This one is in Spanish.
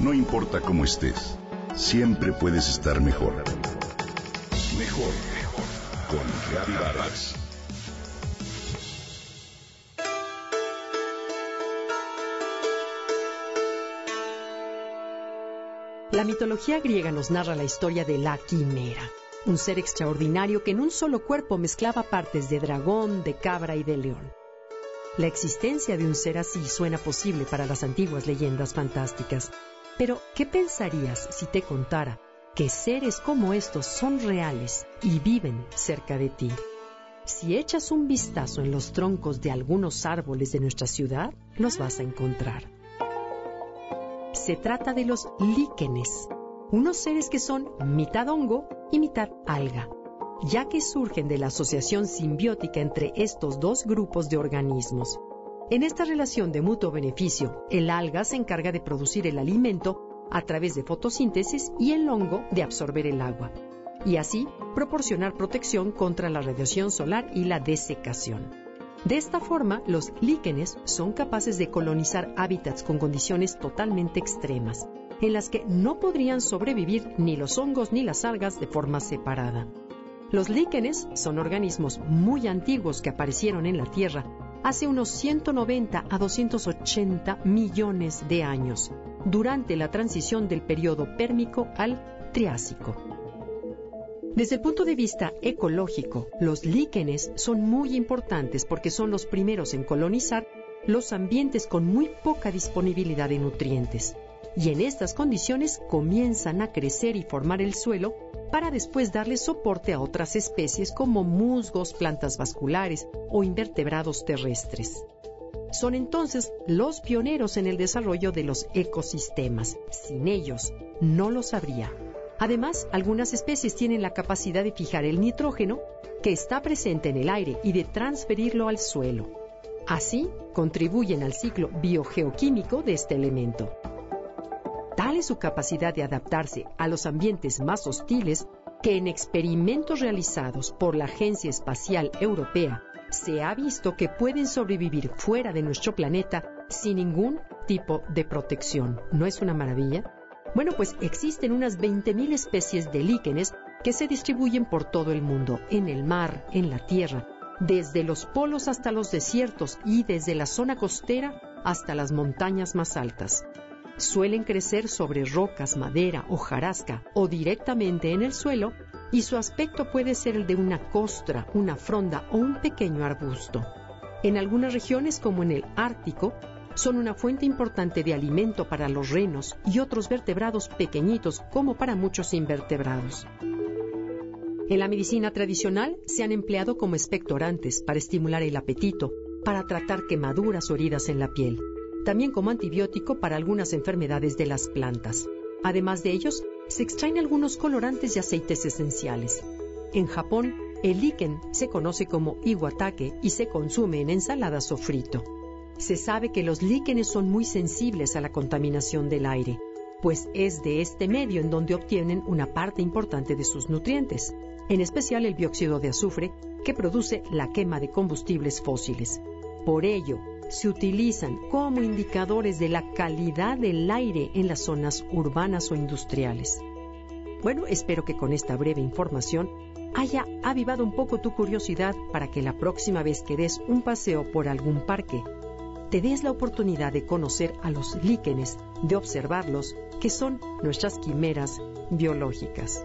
No importa cómo estés, siempre puedes estar mejor. Mejor, mejor. Con Reavivadas. La mitología griega nos narra la historia de la quimera, un ser extraordinario que en un solo cuerpo mezclaba partes de dragón, de cabra y de león. La existencia de un ser así suena posible para las antiguas leyendas fantásticas, pero ¿qué pensarías si te contara que seres como estos son reales y viven cerca de ti? Si echas un vistazo en los troncos de algunos árboles de nuestra ciudad, los vas a encontrar. Se trata de los líquenes, unos seres que son mitad hongo y mitad alga, ya que surgen de la asociación simbiótica entre estos dos grupos de organismos. En esta relación de mutuo beneficio, el alga se encarga de producir el alimento a través de fotosíntesis y el hongo de absorber el agua, y así proporcionar protección contra la radiación solar y la desecación. De esta forma, los líquenes son capaces de colonizar hábitats con condiciones totalmente extremas, en las que no podrían sobrevivir ni los hongos ni las algas de forma separada. Los líquenes son organismos muy antiguos que aparecieron en la Tierra hace unos 190 a 280 millones de años, durante la transición del periodo pérmico al Triásico. Desde el punto de vista ecológico, los líquenes son muy importantes porque son los primeros en colonizar los ambientes con muy poca disponibilidad de nutrientes. Y en estas condiciones comienzan a crecer y formar el suelo para después darle soporte a otras especies como musgos, plantas vasculares o invertebrados terrestres. Son entonces los pioneros en el desarrollo de los ecosistemas. Sin ellos, no los habría. Además, algunas especies tienen la capacidad de fijar el nitrógeno que está presente en el aire y de transferirlo al suelo. Así, contribuyen al ciclo biogeoquímico de este elemento. Su capacidad de adaptarse a los ambientes más hostiles que en experimentos realizados por la Agencia Espacial Europea se ha visto que pueden sobrevivir fuera de nuestro planeta sin ningún tipo de protección. ¿No es una maravilla? Bueno, pues existen unas 20.000 especies de líquenes que se distribuyen por todo el mundo, en el mar, en la tierra, desde los polos hasta los desiertos y desde la zona costera hasta las montañas más altas. Suelen crecer sobre rocas, madera, o jarasca o directamente en el suelo y su aspecto puede ser el de una costra, una fronda o un pequeño arbusto. En algunas regiones como en el Ártico son una fuente importante de alimento para los renos y otros vertebrados pequeñitos como para muchos invertebrados. En la medicina tradicional se han empleado como expectorantes para estimular el apetito, para tratar quemaduras o heridas en la piel, también como antibiótico para algunas enfermedades de las plantas. Además de ellos, se extraen algunos colorantes y aceites esenciales. En Japón, el líquen se conoce como iwatake y se consume en ensaladas o frito se sabe que los líquenes son muy sensibles a la contaminación del aire, pues es de este medio en donde obtienen una parte importante de sus nutrientes, en especial el dióxido de azufre que produce la quema de combustibles fósiles. Por ello, se utilizan como indicadores de la calidad del aire en las zonas urbanas o industriales. Bueno, espero que con esta breve información haya avivado un poco tu curiosidad para que la próxima vez que des un paseo por algún parque te des la oportunidad de conocer a los líquenes, de observarlos, que son nuestras quimeras biológicas.